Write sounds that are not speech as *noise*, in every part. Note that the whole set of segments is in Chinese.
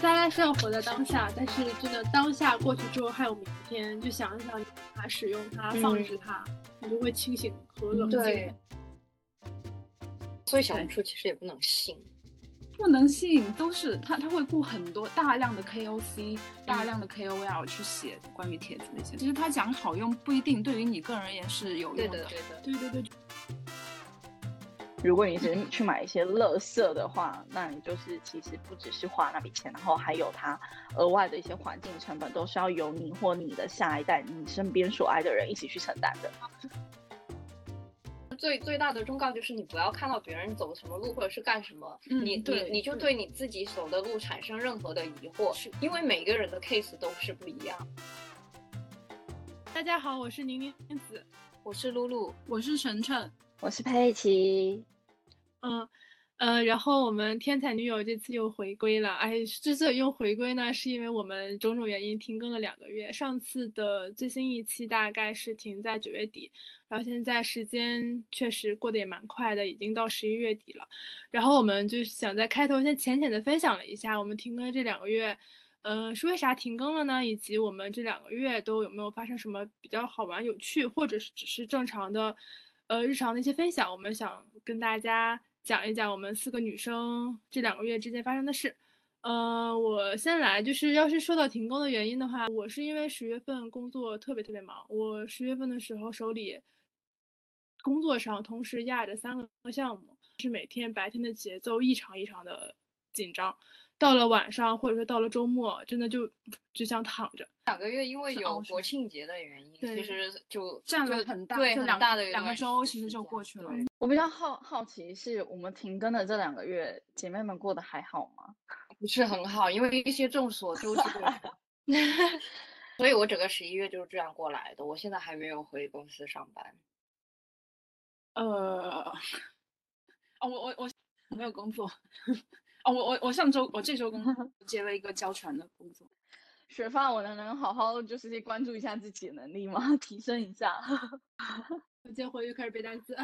大家是要活在当下，但是真的当下过去之后还有明天，就想一想它、使用它、放置它，你就会清醒和冷静。对，所以小红书其实也不能信。不能信，都是他他会雇很多大量的 KOC、大量的 KOL 去写关于帖子那些。其实他讲好用不一定对于你个人而言是有用的。对的，对的，对对对。如果你只是去买一些乐色的话，那你就是其实不只是花那笔钱，然后还有它额外的一些环境成本，都是要由你或你的下一代、你身边所爱的人一起去承担的。最最大的忠告就是你不要看到别人走什么路或者是干什么，你你你就对你自己走的路产生任何的疑惑，因为每个人的 case 都是不一样。大家好，我是宁宁子，我是露露，我是晨晨，我是佩奇。嗯。呃，然后我们天才女友这次又回归了。哎，之所以又回归呢，是因为我们种种原因停更了两个月。上次的最新一期大概是停在九月底，然后现在时间确实过得也蛮快的，已经到十一月底了。然后我们就想在开头先浅浅的分享了一下我们停更这两个月，呃，是为啥停更了呢？以及我们这两个月都有没有发生什么比较好玩、有趣，或者是只是正常的，呃，日常的一些分享。我们想跟大家。讲一讲我们四个女生这两个月之间发生的事。呃，我先来，就是要是说到停更的原因的话，我是因为十月份工作特别特别忙。我十月份的时候手里工作上同时压着三个项目，是每天白天的节奏异常异常的紧张。到了晚上，或者说到了周末，真的就只想躺着。两个月因为有国庆节的原因，其实就占了很大，对很大的两个周，其实就过去了。我比较好好奇，是我们停更的这两个月，姐妹们过得还好吗？*laughs* 不是很好，因为一些众所周知的，*laughs* 所以我整个十一月就是这样过来的。我现在还没有回公司上班。呃，*laughs* 哦，我我我没有工作。哦，我我我上周我这周工作 *laughs* 接了一个教传的工作。学霸，我能能好好就是关注一下自己的能力吗？*laughs* 提升一下。我今天回去开始背单词。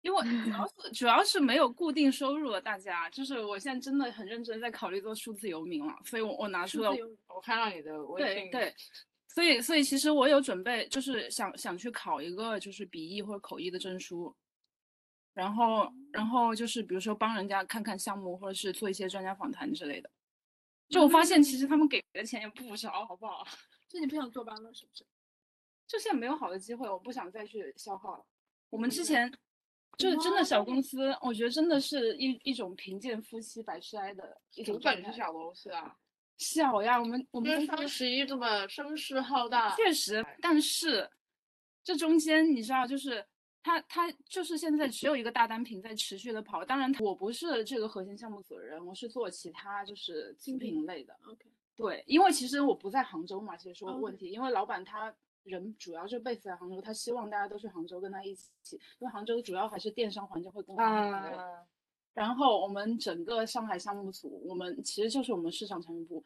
因为主要 *laughs* 是主要是没有固定收入了，大家就是我现在真的很认真在考虑做数字游民了，所以我我拿出了我看到你的微信，对对，所以所以其实我有准备，就是想想去考一个就是笔译或者口译的证书。然后，然后就是比如说帮人家看看项目，或者是做一些专家访谈之类的。就我发现，其实他们给的钱也不少，好不好？*laughs* 就你不想坐班了，是不是？就现在没有好的机会，我不想再去消耗了。我们之前就是真的小公司，我觉得真的是一一种贫贱夫妻百事哀的一种本是小公司啊，小呀，我们我们双十一这么声势浩大，确实，但是这中间你知道就是。他他就是现在只有一个大单品在持续的跑，当然我不是这个核心项目组的人，我是做其他就是精品类的。OK，对，因为其实我不在杭州嘛，其实说问题，因为老板他人主要就 base 在杭州，他希望大家都去杭州跟他一起，因为杭州主要还是电商环境会更好。啊。然后我们整个上海项目组，我们其实就是我们市场产品部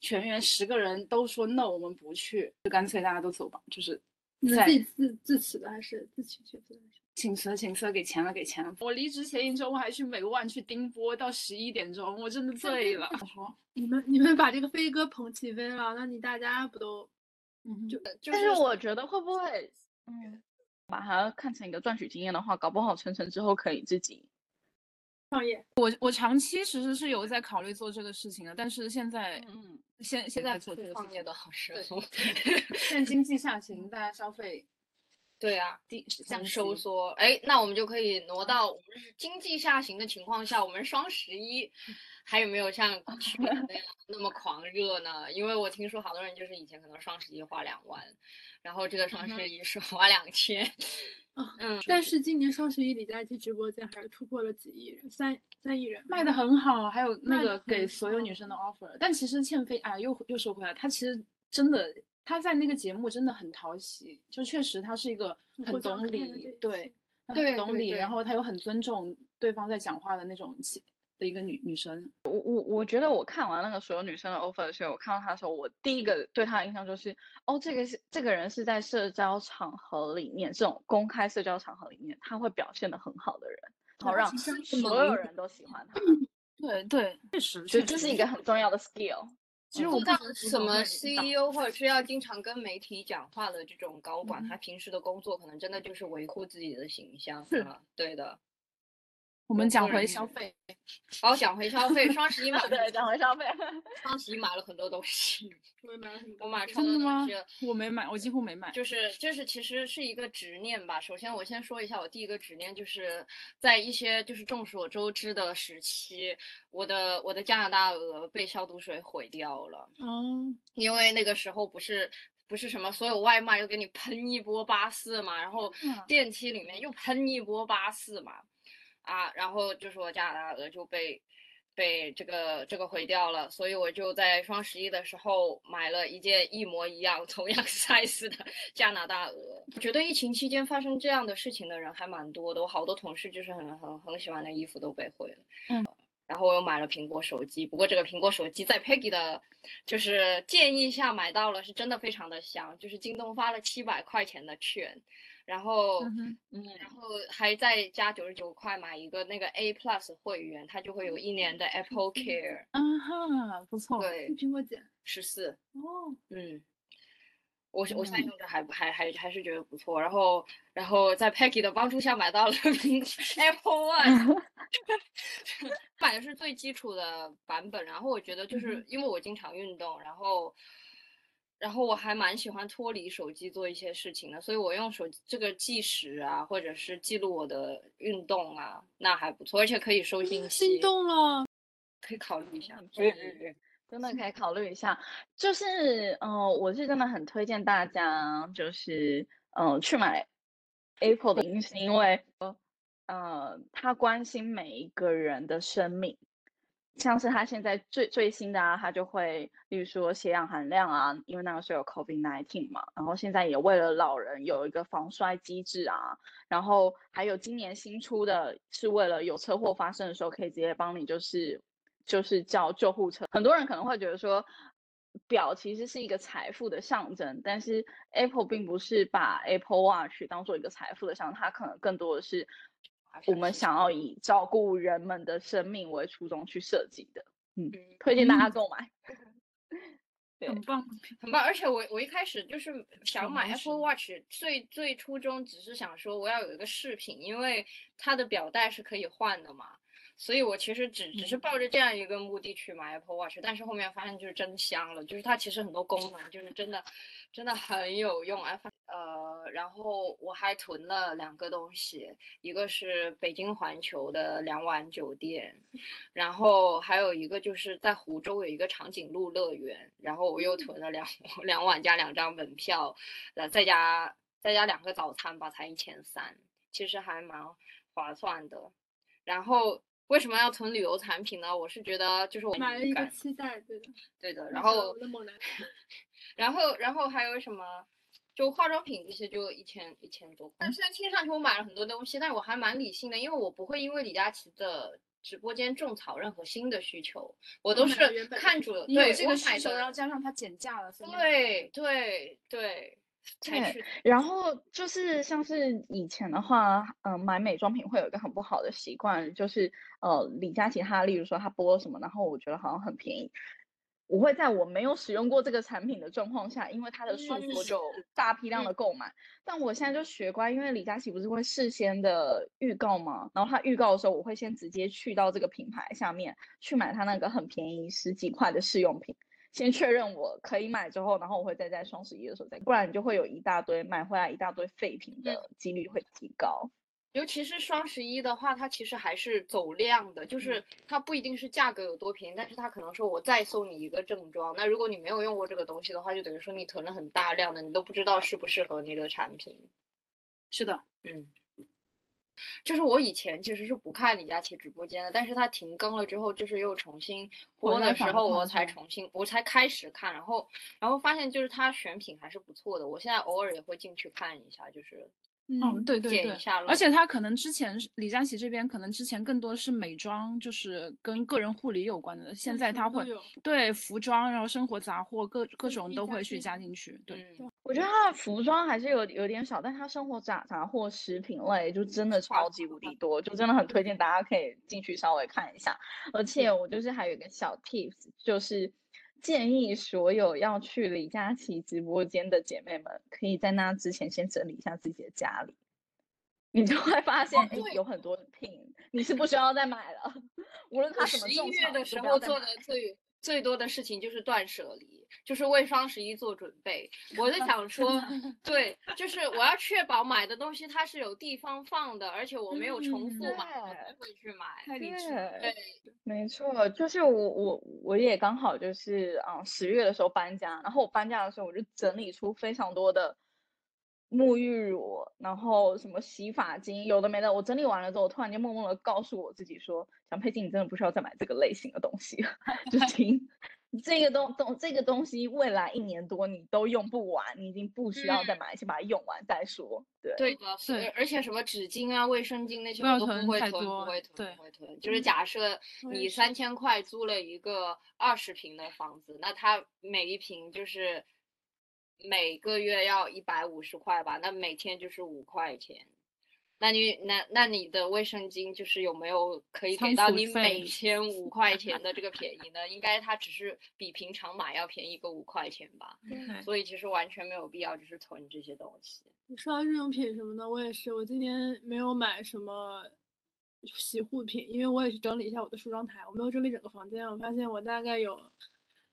全员十个人都说 no，我们不去，就干脆大家都走吧，就是。你自己自自辞的还是自请辞的？请辞，请辞，给钱了，给钱了。我离职前一周，我还去美万去盯播到十一点钟，我真的醉了。他说：“你们你们把这个飞哥捧起飞了，那你大家不都……嗯，就但是我觉得会不会，嗯，把它看成一个赚取经验的话，搞不好成成之后可以自己。”创业，我我长期其实是有在考虑做这个事情的，但是现在，嗯，现现在做这个创业的好时候，现在经济下行，*laughs* 大家消费，对啊，低样收缩，哎，那我们就可以挪到我们是经济下行的情况下，我们双十一还有没有像 *laughs* 去年那样那么狂热呢？因为我听说好多人就是以前可能双十一花两万，然后这个双十一是花两千。*laughs* 嗯，但是今年双十一李佳琦直播间还是突破了几亿人，三三亿人卖的很好，还有那个给所有女生的 offer。但其实倩飞啊，又又说回来，他其实真的他在那个节目真的很讨喜，就确实他是一个很懂礼，对，很懂礼，然后他又很尊重对方在讲话的那种气。的一个女女生，我我我觉得我看完那个所有女生的 offer 的时候，我看到她的时候，我第一个对她的印象就是，哦，这个是这个人是在社交场合里面，这种公开社交场合里面，他会表现的很好的人，好让所有人都喜欢他。对对，确实，就这是一个很重要的 skill。其实我当什么 CEO 或者是要经常跟媒体讲话的这种高管，他平时的工作可能真的就是维护自己的形象，是对的。我们讲回消费，好，讲回消费。双十一 *laughs* 买对，讲回消费。*laughs* 双十一买了很多东西，我也买了很多。我买超多东西，我没买，我几乎没买。就是就是，其实是一个执念吧。首先，我先说一下，我第一个执念就是在一些就是众所周知的时期，我的我的加拿大鹅被消毒水毁掉了。哦。因为那个时候不是不是什么所有外卖又给你喷一波八四嘛，然后电梯里面又喷一波八四嘛。啊，然后就说加拿大鹅就被被这个这个毁掉了，所以我就在双十一的时候买了一件一模一样、同样 *laughs* size 的加拿大鹅。我觉得疫情期间发生这样的事情的人还蛮多的，我好多同事就是很很很喜欢的衣服都被毁了。嗯，然后我又买了苹果手机，不过这个苹果手机在 Peggy 的，就是建议下买到了，是真的非常的香，就是京东发了七百块钱的券。然后，嗯，然后还再加九十九块买一个那个 A Plus 会员，它就会有一年的 Apple Care。啊哈，不错。对，苹果几？十四。哦，嗯，我我现在用着还还还还是觉得不错。然后，然后在 Peggy 的帮助下买到了 *laughs* Apple One，*laughs* *laughs* 买的是最基础的版本。然后我觉得就是因为我经常运动，然后。然后我还蛮喜欢脱离手机做一些事情的，所以我用手机这个计时啊，或者是记录我的运动啊，那还不错，而且可以收信息。心动了，可以考虑一下。对对对，真的可以考虑一下。就是，嗯，我是真的很推荐大家，就是，嗯，去买 Apple 的，因是因为，呃，他关心每一个人的生命。像是他现在最最新的啊，他就会，例如说血氧含量啊，因为那个时候有 COVID nineteen 嘛，然后现在也为了老人有一个防摔机制啊，然后还有今年新出的是为了有车祸发生的时候可以直接帮你就是就是叫救护车。很多人可能会觉得说，表其实是一个财富的象征，但是 Apple 并不是把 Apple Watch 当做一个财富的象征，它可能更多的是。我们想要以照顾人们的生命为初衷去设计的，嗯，推荐大家购买，*laughs* 很棒，很棒。而且我我一开始就是想买 Apple Watch，最最初衷只是想说我要有一个饰品，因为它的表带是可以换的嘛。所以我其实只只是抱着这样一个目的去买 Apple Watch，但是后面发现就是真香了，就是它其实很多功能就是真的真的很有用。呃，然后我还囤了两个东西，一个是北京环球的两晚酒店，然后还有一个就是在湖州有一个长颈鹿乐园，然后我又囤了两 *laughs* 两晚加两张门票，呃，再加再加两个早餐吧，才一千三，其实还蛮划算的。然后。为什么要囤旅游产品呢？我是觉得就是我买了一个期待，对的，对的。然后，*laughs* 然后，然后还有什么？就化妆品这些就一千一千多。但虽然听上去我买了很多东西，但我还蛮理性的，因为我不会因为李佳琦的直播间种草任何新的需求，我都是看准对这个需求，然后加上它减价了，对对对。对，然后就是像是以前的话，嗯，买美妆品会有一个很不好的习惯，就是呃，李佳琦他例如说他播什么，然后我觉得好像很便宜，我会在我没有使用过这个产品的状况下，因为它的诉说就大批量的购买。但我现在就学乖，因为李佳琦不是会事先的预告吗？然后他预告的时候，我会先直接去到这个品牌下面去买他那个很便宜十几块的试用品。先确认我可以买之后，然后我会再在双十一的时候再，不然你就会有一大堆买回来一大堆废品的几率会提高。尤其是双十一的话，它其实还是走量的，就是它不一定是价格有多便宜，但是它可能说我再送你一个正装。那如果你没有用过这个东西的话，就等于说你囤了很大量的，你都不知道适不适合你的产品。是的，嗯。就是我以前其实是不看李佳琦直播间的，但是他停更了之后，就是又重新播的时候，我才重新我才开始看，然后然后发现就是他选品还是不错的，我现在偶尔也会进去看一下，就是嗯对对对，而且。他可能之前李佳琦这边可能之前更多的是美妆，就是跟个人护理有关的，现在他会对服装，然后生活杂货各各种都会去加进去，对。我觉得他的服装还是有有点少，但他生活杂杂货、食品类就真的超级无敌多，就真的很推荐大家可以进去稍微看一下。而且我就是还有一个小 tips，就是建议所有要去李佳琦直播间的姐妹们，可以在那之前先整理一下自己的家里，你就会发现，哎，有很多品你是不需要再买了。*laughs* 无论他什么十一月的时候做的最。最多的事情就是断舍离，就是为双十一做准备。我在想说，对，就是我要确保买的东西它是有地方放的，而且我没有重复买，我才会去买。太理智。对，没错，就是我我我也刚好就是啊十月的时候搬家，然后我搬家的时候我就整理出非常多的沐浴乳，然后什么洗发精，有的没的。我整理完了之后，我突然间默默的告诉我自己说。小佩金，你真的不需要再买这个类型的东西了，*laughs* 就 *laughs* 听这个东东这个东西，未来一年多你都用不完，你已经不需要再买，先把它用完再说。对对的，是，而且什么纸巾啊、卫生巾那些我都不会囤，不会囤，不会囤。就是假设你三千块租了一个二十平的房子，那它每一平就是每个月要一百五十块吧，那每天就是五块钱。那你那那你的卫生巾就是有没有可以给到你每天五块钱的这个便宜呢？应该它只是比平常买要便宜个五块钱吧。所以其实完全没有必要就是囤这些东西。你说到日用品什么的，我也是，我今天没有买什么洗护品，因为我也是整理一下我的梳妆台，我没有整理整个房间，我发现我大概有，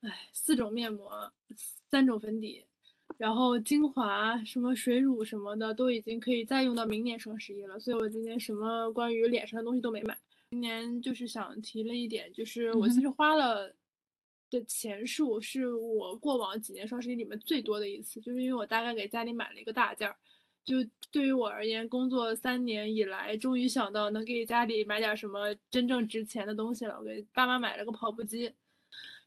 唉，四种面膜，三种粉底。然后精华什么水乳什么的都已经可以再用到明年双十一了，所以我今年什么关于脸上的东西都没买。今年就是想提了一点，就是我其实花了的钱数是我过往几年双十一里面最多的一次，就是因为我大概给家里买了一个大件儿。就对于我而言，工作三年以来，终于想到能给家里买点什么真正值钱的东西了。我给爸妈买了个跑步机。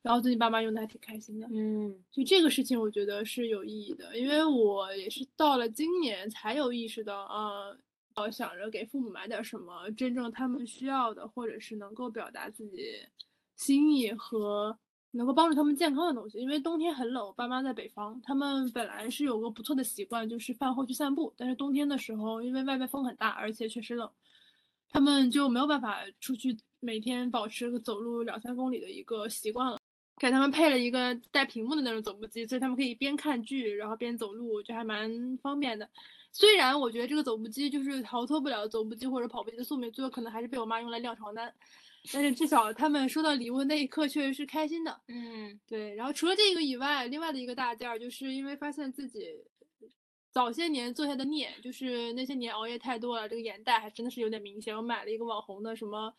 然后最近爸妈用的还挺开心的，嗯，就这个事情我觉得是有意义的，因为我也是到了今年才有意识到，啊，呃，想着给父母买点什么真正他们需要的，或者是能够表达自己心意和能够帮助他们健康的东西。因为冬天很冷，我爸妈在北方，他们本来是有个不错的习惯，就是饭后去散步，但是冬天的时候，因为外面风很大，而且确实冷，他们就没有办法出去每天保持走路两三公里的一个习惯了。给他们配了一个带屏幕的那种走步机，所以他们可以边看剧然后边走路，就还蛮方便的。虽然我觉得这个走步机就是逃脱不了走步机或者跑步机的宿命，最后可能还是被我妈用来晾床单。但是至少他们收到礼物那一刻确实是开心的。嗯，对。然后除了这个以外，另外的一个大件儿，就是因为发现自己早些年做下的孽，就是那些年熬夜太多了，这个眼袋还真的是有点明显。我买了一个网红的什么，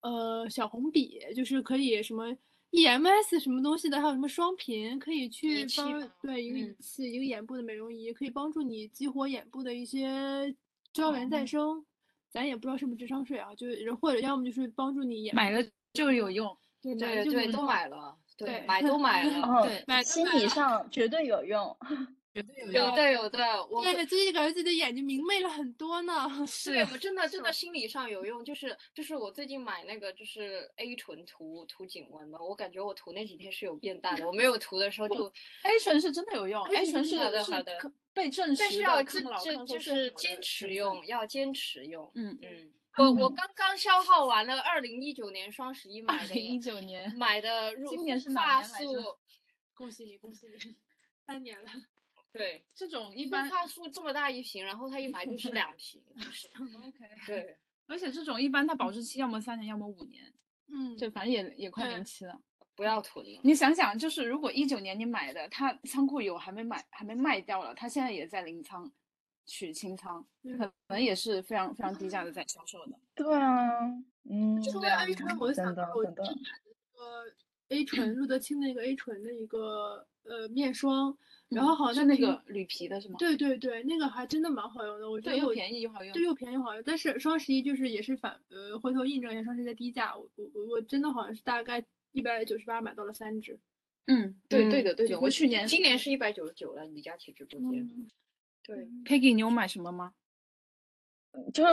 呃，小红笔，就是可以什么。EMS 什么东西的，还有什么双频可以去帮对一个仪器，一个眼部的美容仪，可以帮助你激活眼部的一些胶原再生。咱也不知道是不是智商税啊，就是或者要么就是帮助你眼买了就有用，对对对，都买了，对买都买了，对，买 *laughs* 心理上绝对有用。有的有的，我对最近感觉自己的眼睛明媚了很多呢。是我真的真的心理上有用，就是就是我最近买那个就是 A 醇涂涂颈纹的，我感觉我涂那几天是有变淡的，我没有涂的时候就 A 醇是真的有用，A 醇是好的好的被证实，但是要就就是坚持用，要坚持用。嗯嗯，我我刚刚消耗完了二零一九年双十一买的，一九年买的入今年是发素，恭喜你恭喜你，三年了。对，这种一般发素这么大一瓶，然后他一 *laughs* 买就是两瓶，就是 *laughs* OK。对，*laughs* 而且这种一般它保质期要么三年，要么五年，嗯，就反正也也快临期了，不要囤。你想想，就是如果一九年你买的，它仓库有还没买，还没卖掉了，它现在也在临仓取清仓，可能也是非常非常低价的在销售的。对啊，嗯，对啊，我想到我个 A 醇，路德清的那个 A 醇的一个呃面霜。然后好像那个铝皮的是吗？对对对，那个还真的蛮好用的，我觉得又便宜又好用。对，又便宜又好用。但是双十一就是也是反呃回头印证一下双十一的低价，我我我真的好像是大概一百九十八买到了三支。嗯，对对的对的，我去年今年是一百九十九了，李佳琦直播间。对，Peggy，你有买什么吗？就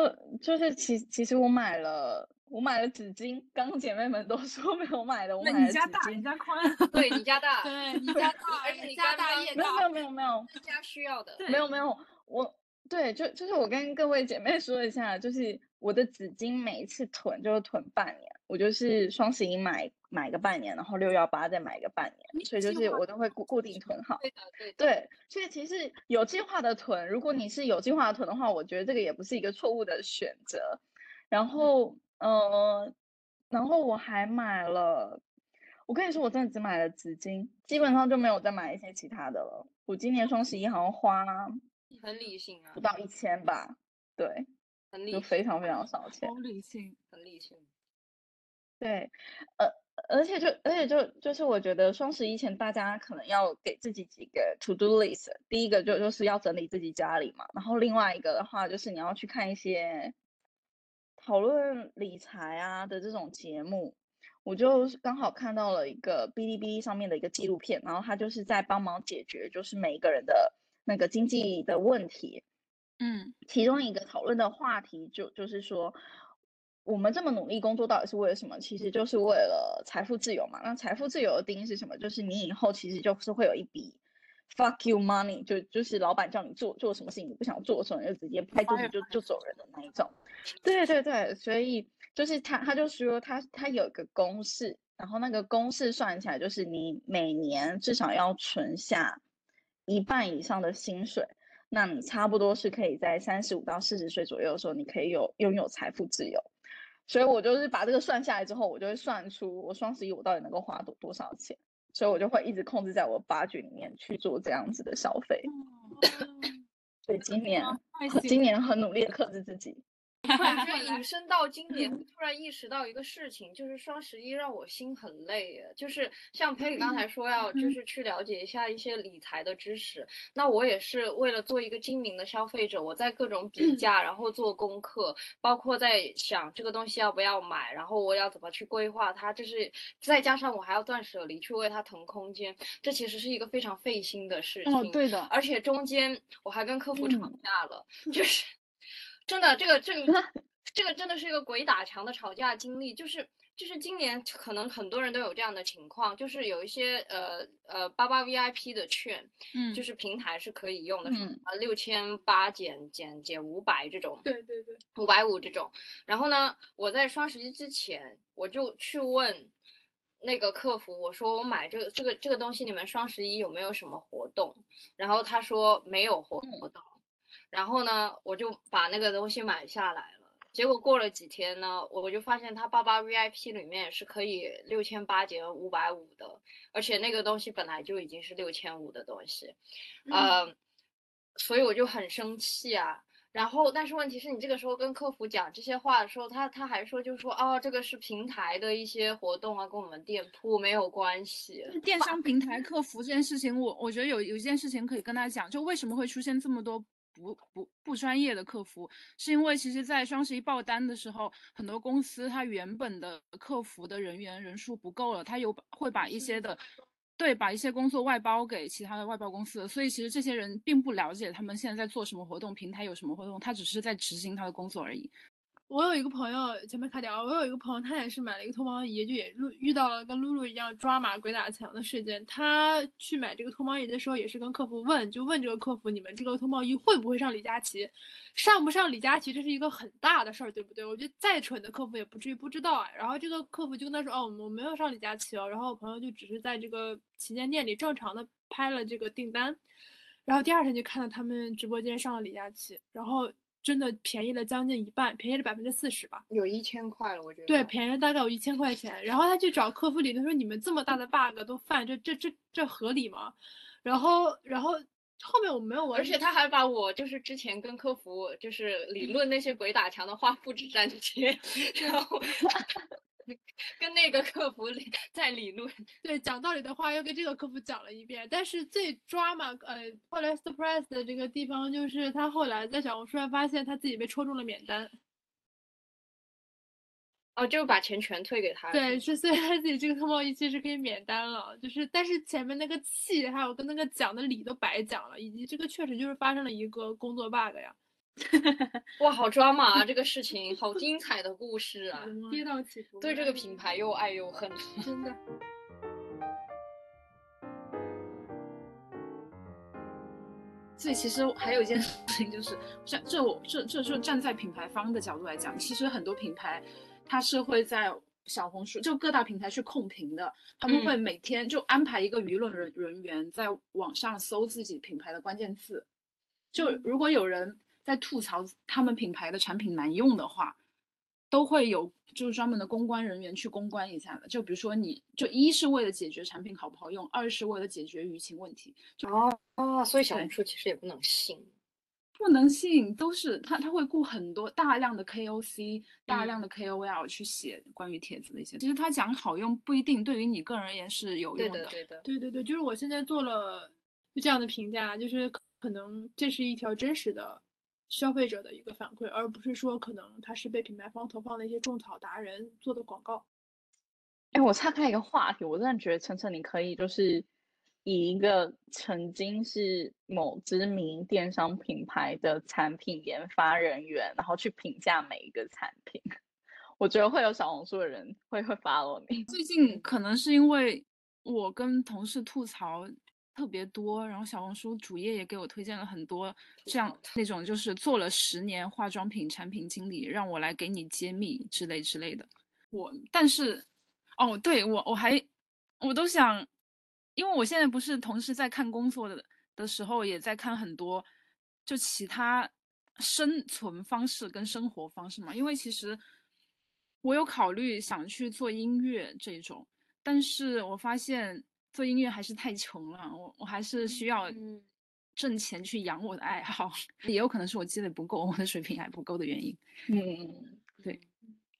就是其其实我买了我买了纸巾，刚刚姐妹们都 *laughs* 说没有买的，我买了纸巾。你家大，*laughs* 你家宽。对你家大，对你家大，而且你家大业大没有没。有没有没有家需要的。没有没有，我对就就是我跟各位姐妹说一下，就是我的纸巾每一次囤就是囤半年，我就是双十一买买个半年，然后六幺八再买个半年，所以就是我都会固固定囤好。对的，对。对，所以其实有计划的囤，如果你是有计划的囤的话，我觉得这个也不是一个错误的选择。然后，呃，然后我还买了，我跟你说，我真的只买了纸巾，基本上就没有再买一些其他的了。我今年双十一好像花很理性啊不，到一千吧，对，就很理性，非常非常少钱。很理性，很理性。对，呃，而且就而且就就是我觉得双十一前大家可能要给自己几个 to do list，第一个就就是要整理自己家里嘛，然后另外一个的话就是你要去看一些讨论理财啊的这种节目。我就刚好看到了一个哔哩哔哩上面的一个纪录片，然后他就是在帮忙解决就是每一个人的那个经济的问题，嗯，其中一个讨论的话题就就是说，我们这么努力工作到底是为了什么？其实就是为了财富自由嘛。那财富自由的定义是什么？就是你以后其实就是会有一笔 fuck you money，就就是老板叫你做做什么事情，你不想做的时候，你就直接拍桌子就就走人的那一种。对对对，所以就是他他就说他他有一个公式，然后那个公式算起来就是你每年至少要存下一半以上的薪水。那你差不多是可以在三十五到四十岁左右的时候，你可以有拥有财富自由。所以我就是把这个算下来之后，我就会算出我双十一我到底能够花多多少钱，所以我就会一直控制在我八局里面去做这样子的消费。*laughs* 所以今年今年很努力的克制自己。突然 *laughs* 间引申到今年，突然意识到一个事情，就是双十一让我心很累耶。就是像佩里刚才说要，就是去了解一下一些理财的知识。那我也是为了做一个精明的消费者，我在各种比价，然后做功课，包括在想这个东西要不要买，然后我要怎么去规划它。就是再加上我还要断舍离，去为它腾空间，这其实是一个非常费心的事情。哦，对的，而且中间我还跟客服吵嗯架了，就是真的这个这个 *laughs* 这个真的是一个鬼打墙的吵架经历，就是就是今年可能很多人都有这样的情况，就是有一些呃呃八八 VIP 的券，嗯，就是平台是可以用的，嗯啊六千八减减减五百这种，对对对，五百五这种。然后呢，我在双十一之前我就去问那个客服，我说我买这个这个这个东西，你们双十一有没有什么活动？然后他说没有活嗯活动。然后呢，我就把那个东西买下来了。结果过了几天呢，我就发现他八八 VIP 里面是可以六千八减五百五的，而且那个东西本来就已经是六千五的东西，呃，所以我就很生气啊。然后，但是问题是你这个时候跟客服讲这些话的时候，他他还说就是说哦，这个是平台的一些活动啊，跟我们店铺没有关系。电商平台客服这件事情，我我觉得有有一件事情可以跟大家讲，就为什么会出现这么多不不不专业的客服，是因为其实，在双十一爆单的时候，很多公司它原本的客服的人员人数不够了，它有会把一些的。对，把一些工作外包给其他的外包公司，所以其实这些人并不了解他们现在在做什么活动，平台有什么活动，他只是在执行他的工作而已。我有一个朋友，前面卡掉，我有一个朋友，他也是买了一个脱毛仪，就也遇遇到了跟露露一样抓马鬼打墙的事件。他去买这个脱毛仪的时候，也是跟客服问，就问这个客服，你们这个脱毛仪会不会上李佳琦？上不上李佳琦，这是一个很大的事儿，对不对？我觉得再蠢的客服也不至于不知道啊。然后这个客服就跟他说，哦，我没有上李佳琦哦。然后我朋友就只是在这个旗舰店里正常的拍了这个订单，然后第二天就看到他们直播间上了李佳琦，然后。真的便宜了将近一半，便宜了百分之四十吧，有一千块了，我觉得。对，便宜了大概有一千块钱。然后他去找客服理论说：“你们这么大的 bug 都犯，这这这这合理吗？”然后，然后后面我没有完，而且他还把我就是之前跟客服就是理论那些鬼打墙的话复制粘贴，然后跟那个客服在理论。对，讲道理的话又跟这个客服讲了一遍。但是最抓嘛，呃，后来 surprise 的这个地方就是他后来在小红书上发现他自己被戳中了免单。哦，就把钱全退给他。对，是虽然自己这个脱毛仪其实可以免单了，就是但是前面那个气还有跟那个讲的理都白讲了，以及这个确实就是发生了一个工作 bug 呀。*laughs* 哇，好抓马啊！这个事情好精彩的故事啊，跌宕起伏。对这个品牌又爱又恨，*laughs* 真的。所以其实还有一件事情就是，像这我这这就站在品牌方的角度来讲，其实很多品牌它是会在小红书就各大平台去控评的，他们会每天就安排一个舆论人人员在网上搜自己品牌的关键字，就如果有人在吐槽他们品牌的产品难用的话，都会有就是专门的公关人员去公关一下的。就比如说你就一是为了解决产品好不好用，二是为了解决舆情问题。哦哦，所以小红书其实也不能信，不能信，都是他他会雇很多大量的 KOC、大量的 KOL 去写关于帖子的一些。其实他讲好用不一定对于你个人而言是有用的。对的，对的，对对对，就是我现在做了就这样的评价，就是可能这是一条真实的。消费者的一个反馈，而不是说可能他是被品牌方投放的一些种草达人做的广告。哎，我岔开一个话题，我真的觉得晨晨你可以就是以一个曾经是某知名电商品牌的产品研发人员，然后去评价每一个产品。我觉得会有小红书的人会会 follow 你。最近可能是因为我跟同事吐槽。特别多，然后小红书主页也给我推荐了很多这样那种，就是做了十年化妆品产品经理，让我来给你揭秘之类之类的。我但是，哦，对我我还我都想，因为我现在不是同时在看工作的的时候，也在看很多就其他生存方式跟生活方式嘛。因为其实我有考虑想去做音乐这种，但是我发现。做音乐还是太穷了，我我还是需要挣钱去养我的爱好，也有可能是我积累不够，我的水平还不够的原因。嗯，对，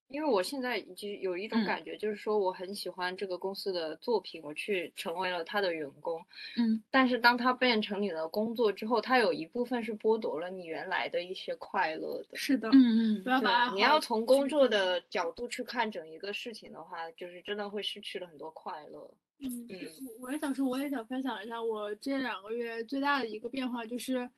因为我现在已经有一种感觉，就是说我很喜欢这个公司的作品，我去成为了他的员工。嗯，但是当他变成你的工作之后，他有一部分是剥夺了你原来的一些快乐的。是的，嗯嗯，不要把你要从工作的角度去看整一个事情的话，就是真的会失去了很多快乐。嗯，我也想说，我也想分享一下我这两个月最大的一个变化，就是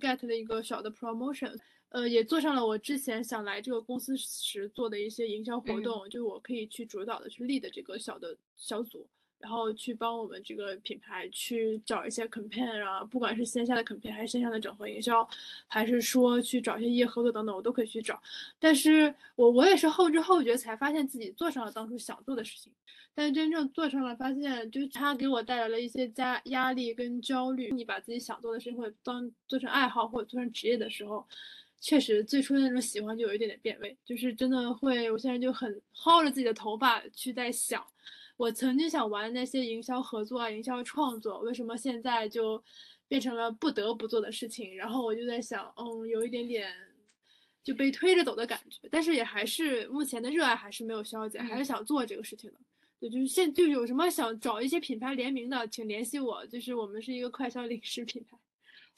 get 的一个小的 promotion，呃，也做上了我之前想来这个公司时做的一些营销活动，就我可以去主导的去 lead 这个小的小组。然后去帮我们这个品牌去找一些 campaign 啊，不管是线下的 campaign 还是线上的整合营销，还是说去找一些业合作等等，我都可以去找。但是我我也是后知后觉才发现自己做上了当初想做的事情，但是真正做上了，发现就是它给我带来了一些加压力跟焦虑。你把自己想做的事情或当做成爱好或者做成职业的时候，确实最初的那种喜欢就有一点点变味，就是真的会，我现在就很薅着自己的头发去在想。我曾经想玩那些营销合作啊、营销创作，为什么现在就变成了不得不做的事情？然后我就在想，嗯，有一点点就被推着走的感觉，但是也还是目前的热爱还是没有消减，还是想做这个事情的。对，就是现就有什么想找一些品牌联名的，请联系我，就是我们是一个快消零食品牌。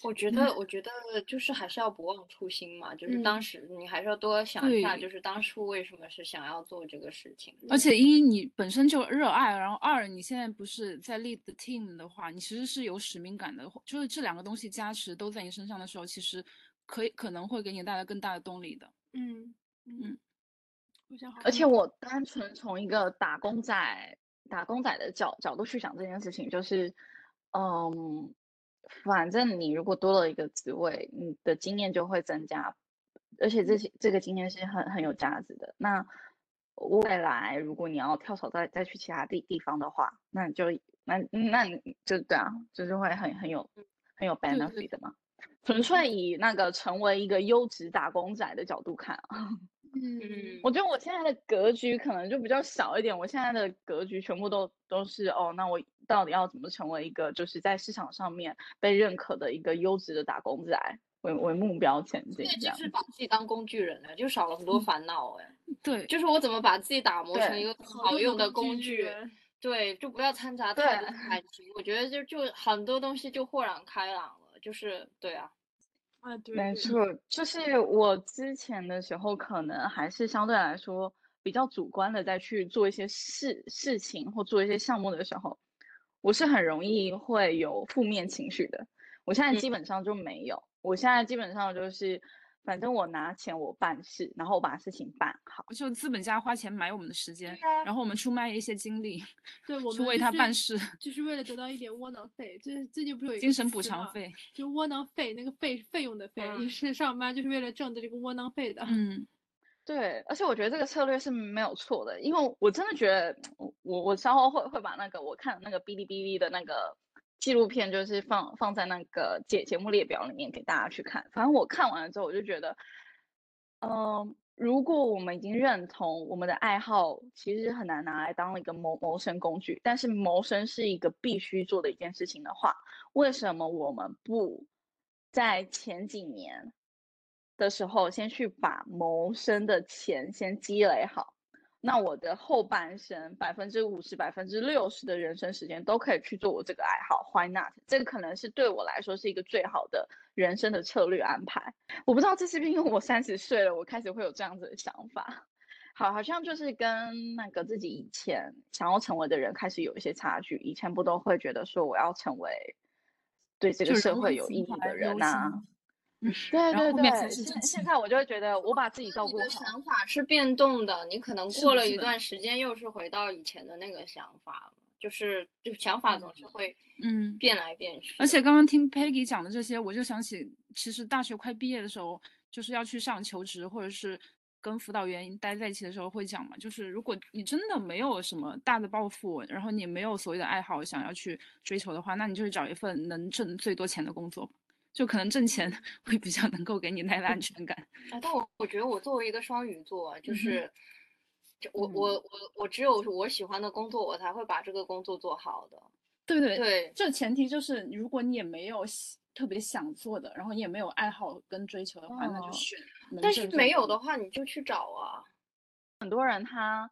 我觉得，我觉得就是还是要不忘初心嘛，就是当时你还是要多想一下，就是当初为什么是想要做这个事情。而且一你本身就热爱，然后二你现在不是在 lead the team 的话，你其实是有使命感的，就是这两个东西加持都在你身上的时候，其实可以可能会给你带来更大的动力的。嗯嗯，而且我单纯从一个打工仔打工仔的角角度去想这件事情，就是嗯。反正你如果多了一个职位，你的经验就会增加，而且这些这个经验是很很有价值的。那未来如果你要跳槽再再去其他地地方的话，那就那那你就对啊，就是会很很有很有 benefit 的嘛。纯粹以那个成为一个优质打工仔的角度看啊。*laughs* 嗯，我觉得我现在的格局可能就比较小一点。我现在的格局全部都都是哦，那我到底要怎么成为一个就是在市场上面被认可的一个优质的打工仔为为目标前进？这就是把自己当工具人了，就少了很多烦恼哎。对，就是我怎么把自己打磨成一个好用的工具？对，就不要掺杂太多感情。我觉得就就很多东西就豁然开朗了。就是对啊。啊，对，没错，就是我之前的时候，可能还是相对来说比较主观的，在去做一些事事情或做一些项目的时候，我是很容易会有负面情绪的。我现在基本上就没有，我现在基本上就是反正我拿钱我办事，然后我把事情办好。就资本家花钱买我们的时间，啊然后我们出卖一些精力，对 *laughs* 我们去为他办事，就是为了得到一点窝囊费，这这就不是有精神补，偿费。就窝囊费那个费费用的费，嗯你是上班就是为了挣的这个窝囊费的。嗯，对，而且我觉得这个策略是没有错的，因为我真的觉得我我稍后会会把那个我看的那个哔哩哔哩的那个纪录片，就是放放在那个节节目列表里面给大家去看。反正我看完了之后，我就觉得，嗯、如果我们已经认同我们的爱好其实很难拿来当一个谋谋生工具，但是谋生是一个必须做的一件事情的话，为什么我们不在前几年的时候先去把谋生的钱先积累好？那我的后半生百分之五十、百分之六十的人生时间都可以去做我这个爱好，Why not？这个可能是对我来说是一个最好的人生的策略安排。我不知道这是不是因为我三十岁了，我开始会有这样子的想法。好，好像就是跟那个自己以前想要成为的人开始有一些差距。以前不都会觉得说我要成为对这个社会有意义的人优呐、对对对，现现在我就会觉得我把自己照顾好。想法是变动的，你可能过了一段时间，又是回到以前的那个想法了，就是就想法总是会嗯变来变去。而且刚刚听 Peggy 讲的这些，我就想起，其实大学快毕业的时候，就是要去上求职，或者是跟辅导员待在一起的时候会讲嘛，就是如果你真的没有什么大的抱负，然后你没有所谓的爱好想要去追求的话，那你就去找一份能挣最多钱的工作，就可能挣钱 *laughs* 会比较能够给你带来安全感。啊，但我我觉得我作为一个双鱼座啊，就是，就我嗯我我我只有我喜欢的工作，我才会把这个工作做好的。对对对，这前提就是，如果你也没有特别想做的，然后你也没有爱好跟追求的话，那就哦选但是没有的话，你就去找啊。很多人他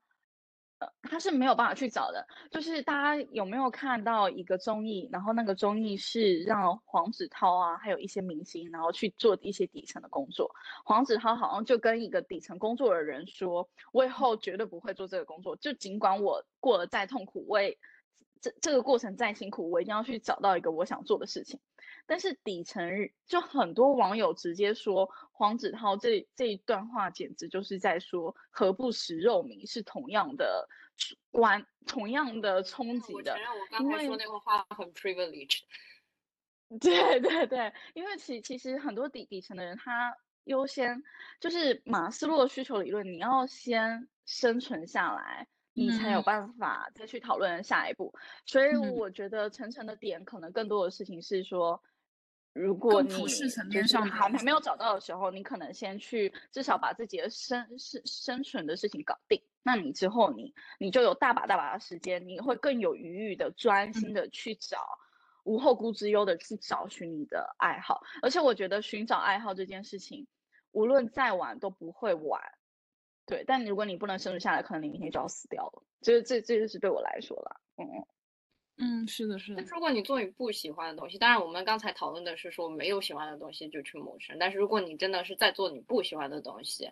呃他是没有办法去找的。就是大家有没有看到一个综艺，然后那个综艺是让黄子韬啊，还有一些明星，然后去做一些底层的工作。黄子韬好像就跟一个底层工作的人说：“我以后绝对不会做这个工作，就尽管我过得再痛苦，我也这这个过程再辛苦，我一定要去找到一个我想做的事情。”但是底层就很多网友直接说黄子韬这这一段话简直就是在说何不食肉糜是同样的关同样的冲击的我承，认我刚才说那个话很 privileged。*laughs* 对对对，因为其其实很多底底层的人，他优先就是马斯洛需求理论，你要先生存下来，你才有嗯办法再去讨论下一步。所以嗯我觉得层层的点，可能更多的事情是说，如果你就是还还没有找到的时候，你可能先去至少把自己的生生生存的事情搞定。那你之后你你就有大把大把的时间，你会更有余裕的专心的去找。无后顾之忧的去找寻你的爱好，而且我觉得寻找爱好这件事情，无论再晚都不会晚。对，但如果你不能生存下来，可能你明天就要死掉了。这这这就是对我来说啦。嗯，嗯，是的，是的但，如果你做你不喜欢的东西，当然我们刚才讨论的是说没有喜欢的东西就去谋生，但是如果你真的是在做你不喜欢的东西，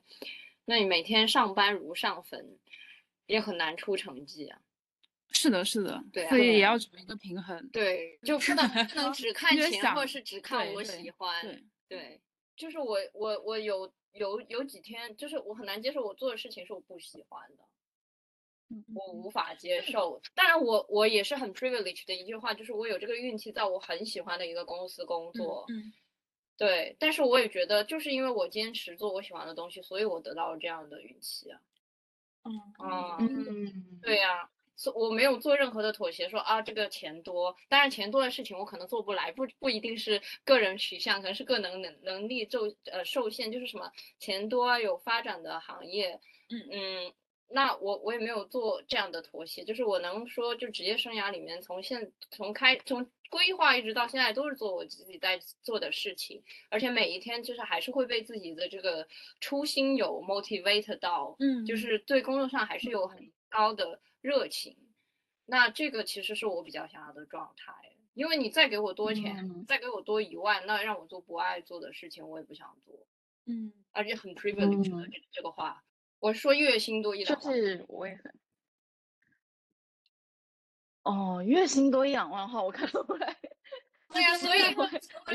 那你每天上班如上坟，也很难出成绩啊。是的，是的，对啊所以也要找一个平衡。对，就不能不能只看钱，或想是只看我喜欢。对，对，就是我我我有有有几天，就是我很难接受我做的事情是我不喜欢的，嗯我无法接受。当然我，我也是很 privileged 的一句话，就是我有这个运气，在我很喜欢的一个公司工作。嗯，对，但是我也觉得，就是因为我坚持做我喜欢的东西，所以我得到了这样的运气啊。嗯啊嗯，对呀、所我没有做任何的妥协，说啊这个钱多，当然钱多的事情我可能做不来，不不一定是个人取向，可能是个能能能力受呃受限，就是什么钱多啊有发展的行业，嗯。嗯，那我我也没有做这样的妥协，就是我能说就职业生涯里面从现从开从规划一直到现在都是做我自己在做的事情，而且每一天就是还是会被自己的这个初心有 motivate 到，嗯。就是对工作上还是有很高的热情。那这个其实是我比较想要的状态，因为你再给我多钱，嗯。再给我多一万，那让我做不爱做的事情，我也不想做，嗯，而且很 privilege 的嗯这这个话，我说月薪多一就两万，是我也很。哦，月薪多一两万的话，我看不来。*laughs* 对呀、所以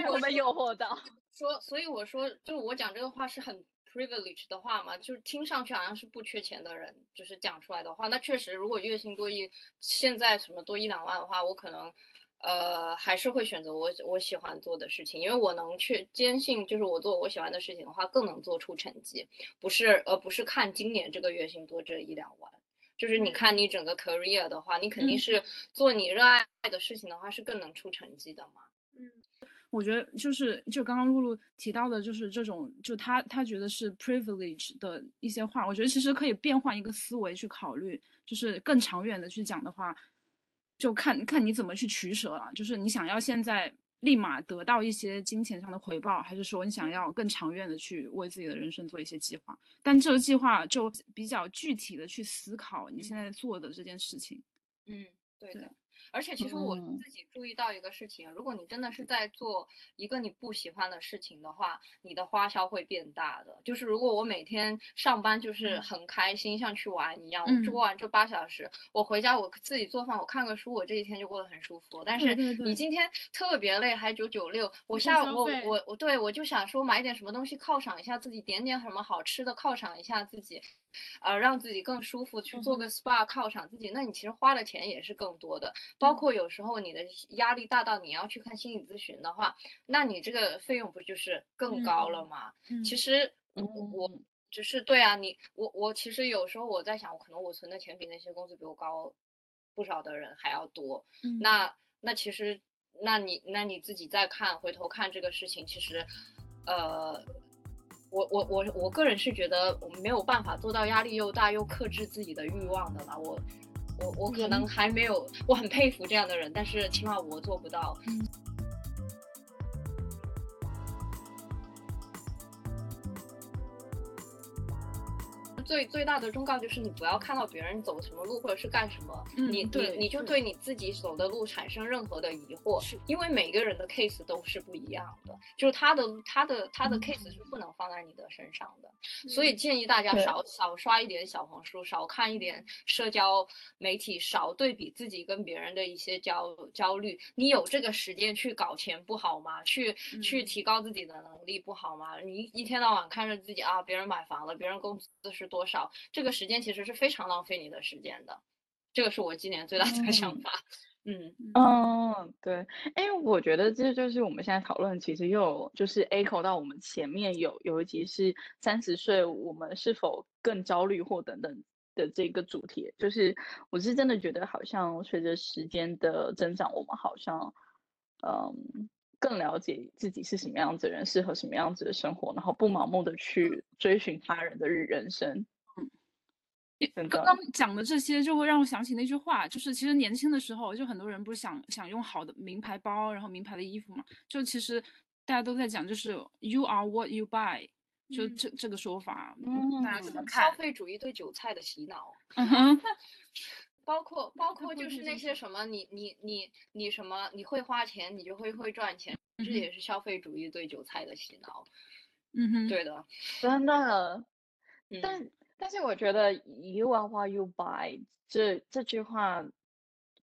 我被诱惑到。说，所以我说，就我讲这个话是很 privilege 的话嘛，就是听上去好像是不缺钱的人，就是讲出来的话。那确实，如果月薪多一，现在什么多一两万的话，我可能，呃，还是会选择我我喜欢做的事情，因为我能去坚信，就是我做我喜欢的事情的话，更能做出成绩，不是，而不是看今年这个月薪多这一两万。就是你看你整个 career 的话，你肯定是做你热爱的事情的话，是更能出成绩的嘛。嗯。我觉得就是就刚刚露露提到的，就是这种就他他觉得是 privilege 的一些话，我觉得其实可以变换一个思维去考虑，就是更长远的去讲的话，就看看你怎么去取舍了。就是你想要现在立马得到一些金钱上的回报，还是说你想要更长远的去为自己的人生做一些计划？但这个计划就比较具体的去思考你现在做的这件事情。嗯，对的。而且其实我自己注意到一个事情，如果你真的是在做一个你不喜欢的事情的话，你的花销会变大的。就是如果我每天上班就是很开心，像去玩一样，我做完这八小时，我回家我自己做饭，我看个书，我这一天就过得很舒服。但是你今天特别累，还九九六，我下午我我我对我就想说买点什么东西犒赏一下自己，点点什么好吃的犒赏一下自己。呃，让自己更舒服，去做个 SPA 犒赏自己，那你其实花的钱也是更多的。包括有时候你的压力大到你要去看心理咨询的话，那你这个费用不就是更高了吗？其实我我只是对啊，你我我其实有时候我在想，可能我存的钱比那些工资比我高不少的人还要多。那那其实那你那你自己再看回头看这个事情，其实呃。我我我我个人是觉得我们没有办法做到压力又大又克制自己的欲望的吧。我我我可能还没有，我很佩服这样的人，但是起码我做不到。最最大的忠告就是你不要看到别人走什么路或者是干什么，你你你就对你自己走的路产生任何的疑惑，因为每个人的 case 都是不一样的，就是他的他的他的 case 是不能放在你的身上的，所以建议大家少少刷一点小红书，少看一点社交媒体，少对比自己跟别人的一些焦焦虑。你有这个时间去搞钱不好吗？去去提高自己的能力不好吗？你一天到晚看着自己啊，别人买房了，别人工资是。多少？这个时间其实是非常浪费你的时间的，这个是我今年最大的想法。嗯嗯，对，哎，我觉得这就是我们现在讨论，其实又就是 echo 到我们前面有有一集是三十岁，我们是否更焦虑或等等的这个主题。就是我是真的觉得，好像随着时间的增长，我们好像嗯。更了解自己是什么样子的人，适合什么样子的生活，然后不盲目的去追寻他人的人生。嗯，刚刚讲的这些就会让我想起那句话，就是其实年轻的时候，就很多人不是想想用好的名牌包，然后名牌的衣服嘛，就其实大家都在讲，就是 you are what you buy，就这这个说法，大家怎么看？消费主义对韭菜的洗脑。嗯哼。*laughs* 包括包括就是那些什么，你你你你什么，你会花钱，你就会会赚钱，这也是消费主义对韭菜的洗脑。嗯哼，对的，*laughs* 真的。但但是我觉得 “you are what you buy” 这这句话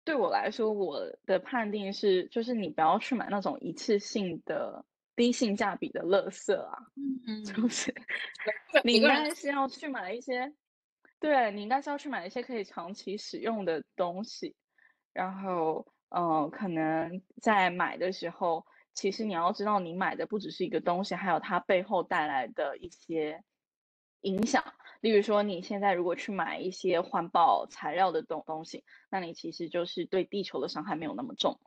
对我来说，我的判定是，就是你不要去买那种一次性的低性价比的垃圾啊。嗯嗯，是不是？*laughs* 你应该是要去买一些。对你应该是要去买一些可以长期使用的东西，然后，嗯，可能在买的时候，其实你要知道，你买的不只是一个东西，还有它背后带来的一些影响。例如说，你现在如果去买一些环保材料的东东西，那你其实就是对地球的伤害没有那么重。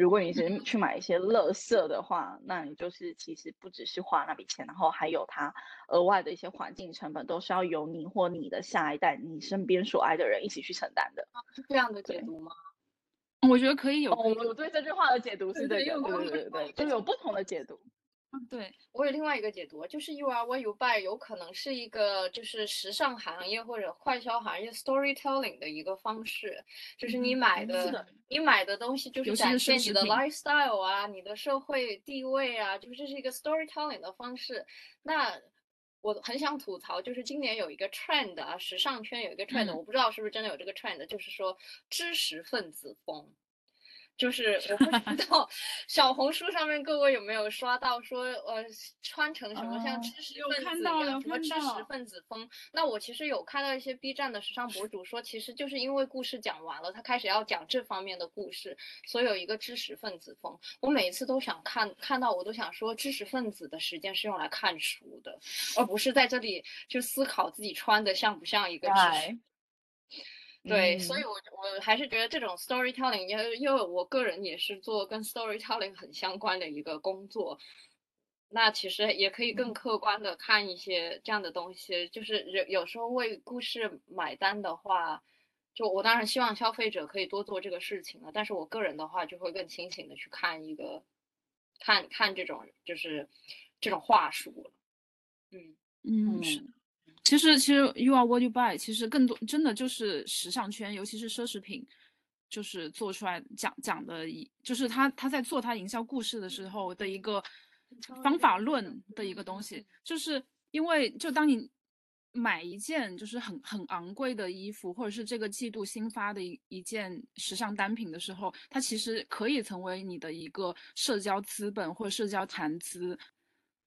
如果你是去买一些垃圾的话，那你就是其实不只是花那笔钱，然后还有它额外的一些环境成本，都是要由你或你的下一代、你身边所爱的人一起去承担的。是这样的解读吗？我觉得可以有。我对这句话的解读是这个，对对对对，就有不同的解读。对我有另外一个解读，就是 “you are what you buy” 有可能是一个就是时尚行业或者快销行业 storytelling 的一个方式，就是你买的你买的东西就是展现你的 lifestyle 啊，你的社会地位啊，就是这是一个 storytelling 的方式。那我很想吐槽，就是今年有一个 trend 啊，时尚圈有一个 trend，我不知道是不是真的有这个 trend，就是说知识分子风。就是我不知 *laughs* 道小红书上面各位有没有刷到说呃穿成什么像知识分子一样什么知识分子风？那我其实有看到一些 B 站的时尚博主说，其实就是因为故事讲完了，他开始要讲这方面的故事，所以有一个知识分子风。我每一次都想看看到我都想说，知识分子的时间是用来看书的，而不是在这里就思考自己穿的像不像一个知识。对，所以，我我还是觉得这种 storytelling，因为因为我个人也是做跟 storytelling 很相关的一个工作，那其实也可以更客观的看一些这样的东西。就是有有时候为故事买单的话，就我当然希望消费者可以多做这个事情了，但是我个人的话就会更清醒的去看一个，看看这种就是这种话术了。嗯嗯是。其实，其实 you are what you buy，其实更多真的就是时尚圈，尤其是奢侈品，就是做出来讲讲的一，就是他他在做他营销故事的时候的一个方法论的一个东西。就是因为，就当你买一件就是很很昂贵的衣服，或者是这个季度新发的一一件时尚单品的时候，它其实可以成为你的一个社交资本或社交谈资。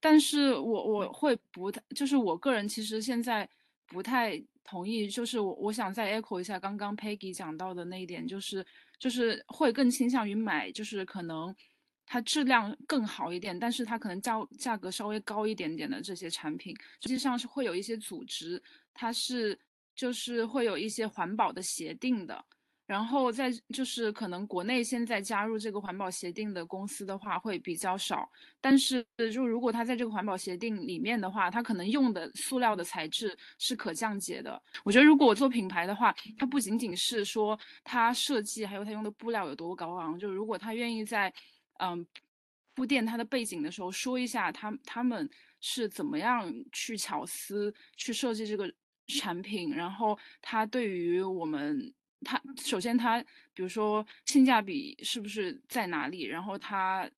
但是我我会不太，就是我个人其实现在不太同意，就是我我想再 echo 一下刚刚 Peggy 讲到的那一点，就是就是会更倾向于买，就是可能它质量更好一点，但是它可能价价格稍微高一点点的这些产品，实际上是会有一些组织，它是就是会有一些环保的协定的。然后在就是可能国内现在加入这个环保协定的公司的话会比较少，但是就如果它在这个环保协定里面的话，它可能用的塑料的材质是可降解的。我觉得如果我做品牌的话，它不仅仅是说它设计，还有它用的布料有多高昂，就如果他愿意在嗯铺垫它的背景的时候说一下他他们是怎么样去巧思去设计这个产品，然后它对于我们。它首先，它比如说性价比是不是在哪里？然后它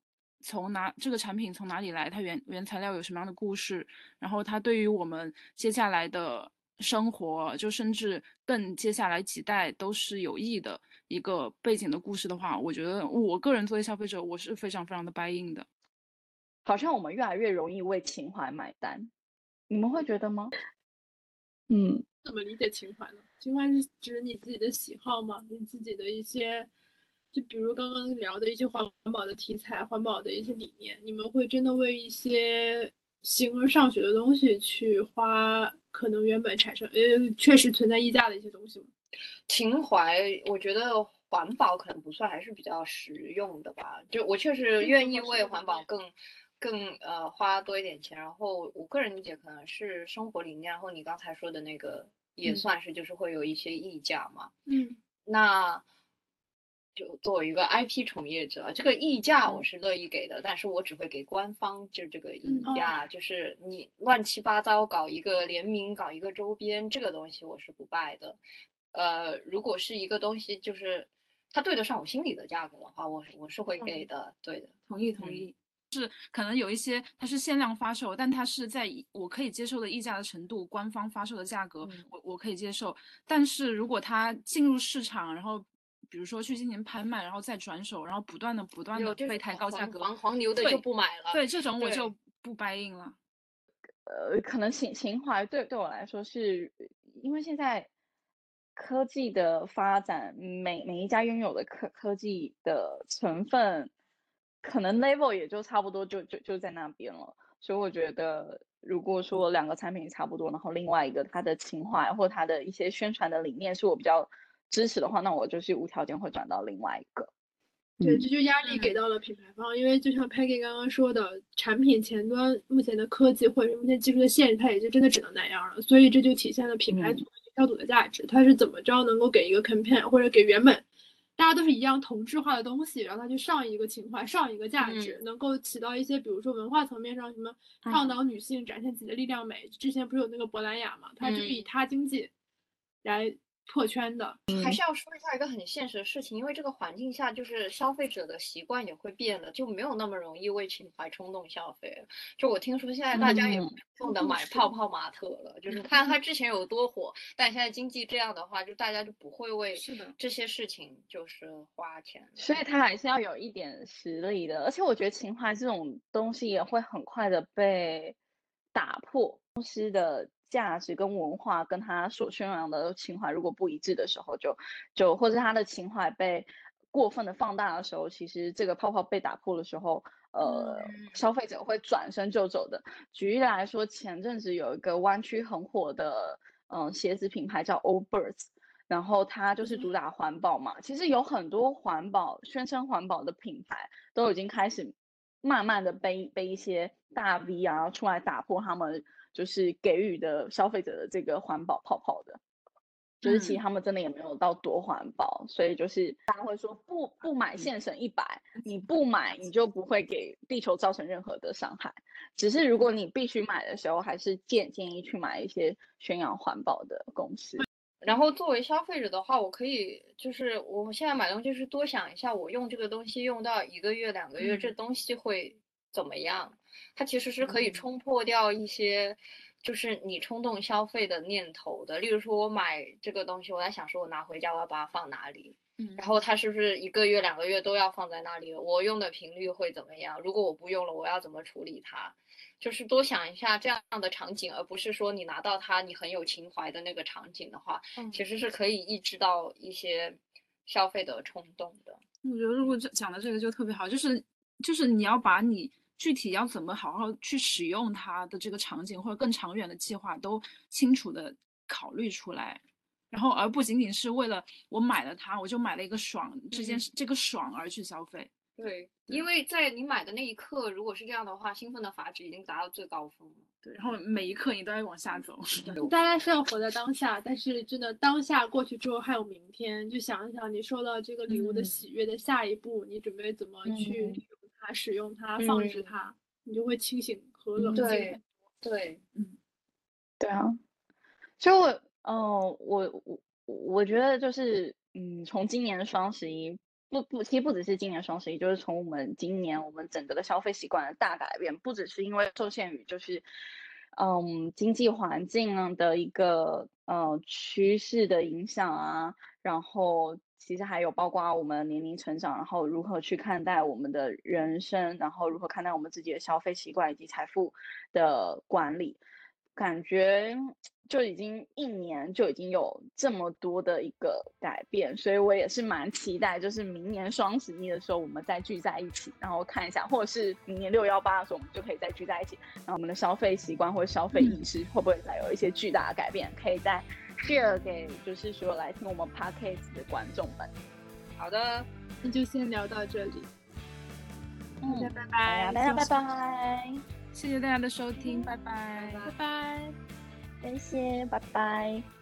从哪这个产品从哪里来？它原原材料有什么样的故事？然后它对于我们接下来的生活，就甚至更接下来几代都是有益的一个背景的故事的话，我觉得我个人作为消费者，我是非常非常的 buy in 的。好像我们越来越容易为情怀买单，你们会觉得吗？嗯。怎么理解情怀呢？情怀是指你自己的喜好吗？你自己的一些，就比如刚刚聊的一些环保的题材、环保的一些理念，你们会真的为一些形而上学的东西去花可能原本产生呃确实存在溢价的一些东西吗？情怀，我觉得环保可能不算，还是比较实用的吧。就我确实愿意为环保更。更呃花多一点钱，然后我个人理解可能是生活理念，然后你刚才说的那个也算是，就是会有一些溢价嘛。嗯，那就作为一个 IP 从业者，这个溢价我是乐意给的，但是我只会给官方就这个溢价，就是你乱七八糟搞一个联名，搞一个周边，这个东西我是不拜的。呃，如果是一个东西，就是它对得上我心里的价格的话，我我是会给的。对的，同意同意。是可能有一些它是限量发售，但它是在我可以接受的溢价的程度，官方发售的价格我我可以接受。但是如果它进入市场，然后比如说去进行拍卖，然后再转手，然后不断的不断的被抬高价格，黄黄牛的就不买了。对这种我就不 buy in 了。呃，可能情情怀对对我来说是因为现在科技的发展，每每一家拥有的科科技的成分。可能 level 也就差不多，就就就在那边了。所以我觉得，如果说两个产品差不多，然后另外一个它的情怀或它的一些宣传的理念是我比较支持的话，那我就是无条件会转到另外一个。对，这就压力给到了品牌方，因为就像 Peggy 刚刚说的，产品前端目前的科技或者目前技术的限制，它也就真的只能那样了。所以这就体现了品牌组、营销组的价值，它是怎么着能够给一个 campaign 或者给原本。大家都是一样同质化的东西，然后它去上一个情怀，上一个价值，能够起到一些，比如说文化层面上什么倡导女性展现自己的力量美。之前不是有那个珀兰雅嘛，它就以她经济来破圈的。还是要说一下一个很现实的事情，因为这个环境下，就是消费者的习惯也会变了，就没有那么容易为情怀冲动消费了。就我听说现在大家也不用的买泡泡玛特了，就是看它之前有多火，但现在经济这样的话，就大家就不会为这些事情就是花钱。所以它还是要有一点实力的，而且我觉得情怀这种东西也会很快的被打破。公司的价值跟文化跟他所宣扬的情怀如果不一致的时候，就就或者他的情怀被过分的放大的时候，其实这个泡泡被打破的时候，呃，消费者会转身就走的。举例来说，前阵子有一个湾区很火的嗯鞋子品牌叫 Old Birds，然后它就是主打环保嘛。其实有很多环保宣称环保的品牌都已经开始慢慢的被被一些大 V 啊出来打破他们。就是给予的消费者的这个环保泡泡的，就是其实他们真的也没有到多环保，所以就是大家会说不不买现省一百，你不买你就不会给地球造成任何的伤害。只是如果你必须买的时候，还是建建议去买一些宣扬环保的公司。然后作为消费者的话，我可以就是我现在买东西是多想一下，我用这个东西用到一个月两个月，这东西会。怎么样？它其实是可以冲破掉一些，就是你冲动消费的念头的。例如说，我买这个东西，我在想说，我拿回家我要把它放哪里？嗯，然后它是不是一个月、两个月都要放在那里？我用的频率会怎么样？如果我不用了，我要怎么处理它？就是多想一下这样的场景，而不是说你拿到它你很有情怀的那个场景的话，其实是可以抑制到一些消费的冲动的。我觉得如果讲的这个就特别好，就是就是你要把你。具体要怎么好好去使用它的这个场景，或者更长远的计划，都清楚的考虑出来，然后而不仅仅是为了我买了它，我就买了一个爽这件事，这个爽而去消费。对，因为在你买的那一刻，如果是这样的话，兴奋的阀值已经达到最高峰了。对，然后每一刻你都在往下走。大家是要活在当下，但是真的当下过去之后还有明天，就想一想你收到这个礼物的喜悦的下一步，你准备怎么去？使用它，放置它，你就会清醒和冷静。对，对，嗯，对啊。所以，我，哦，我，我，我觉得就是，嗯，从今年双十一，不不，其实不只是今年双十一，就是从我们今年我们整个的消费习惯的大改变，不只是因为受限于就是，嗯，经济环境的一个呃趋势的影响啊，然后。其实还有包括我们年龄成长，然后如何去看待我们的人生，然后如何看待我们自己的消费习惯以及财富的管理，感觉就已经一年就已经有这么多的一个改变，所以我也是蛮期待，就是明年双十一的时候我们再聚在一起，然后看一下，或者是明年六幺八的时候我们就可以再聚在一起，然后我们的消费习惯或者消费意识会不会再有一些巨大的改变，可以在。Share 给就是所有来听我们 podcast 的观众们。好的，那就先聊到这里。大家拜拜，大家拜拜，谢谢大家的收听，拜拜，拜拜，感谢，拜拜。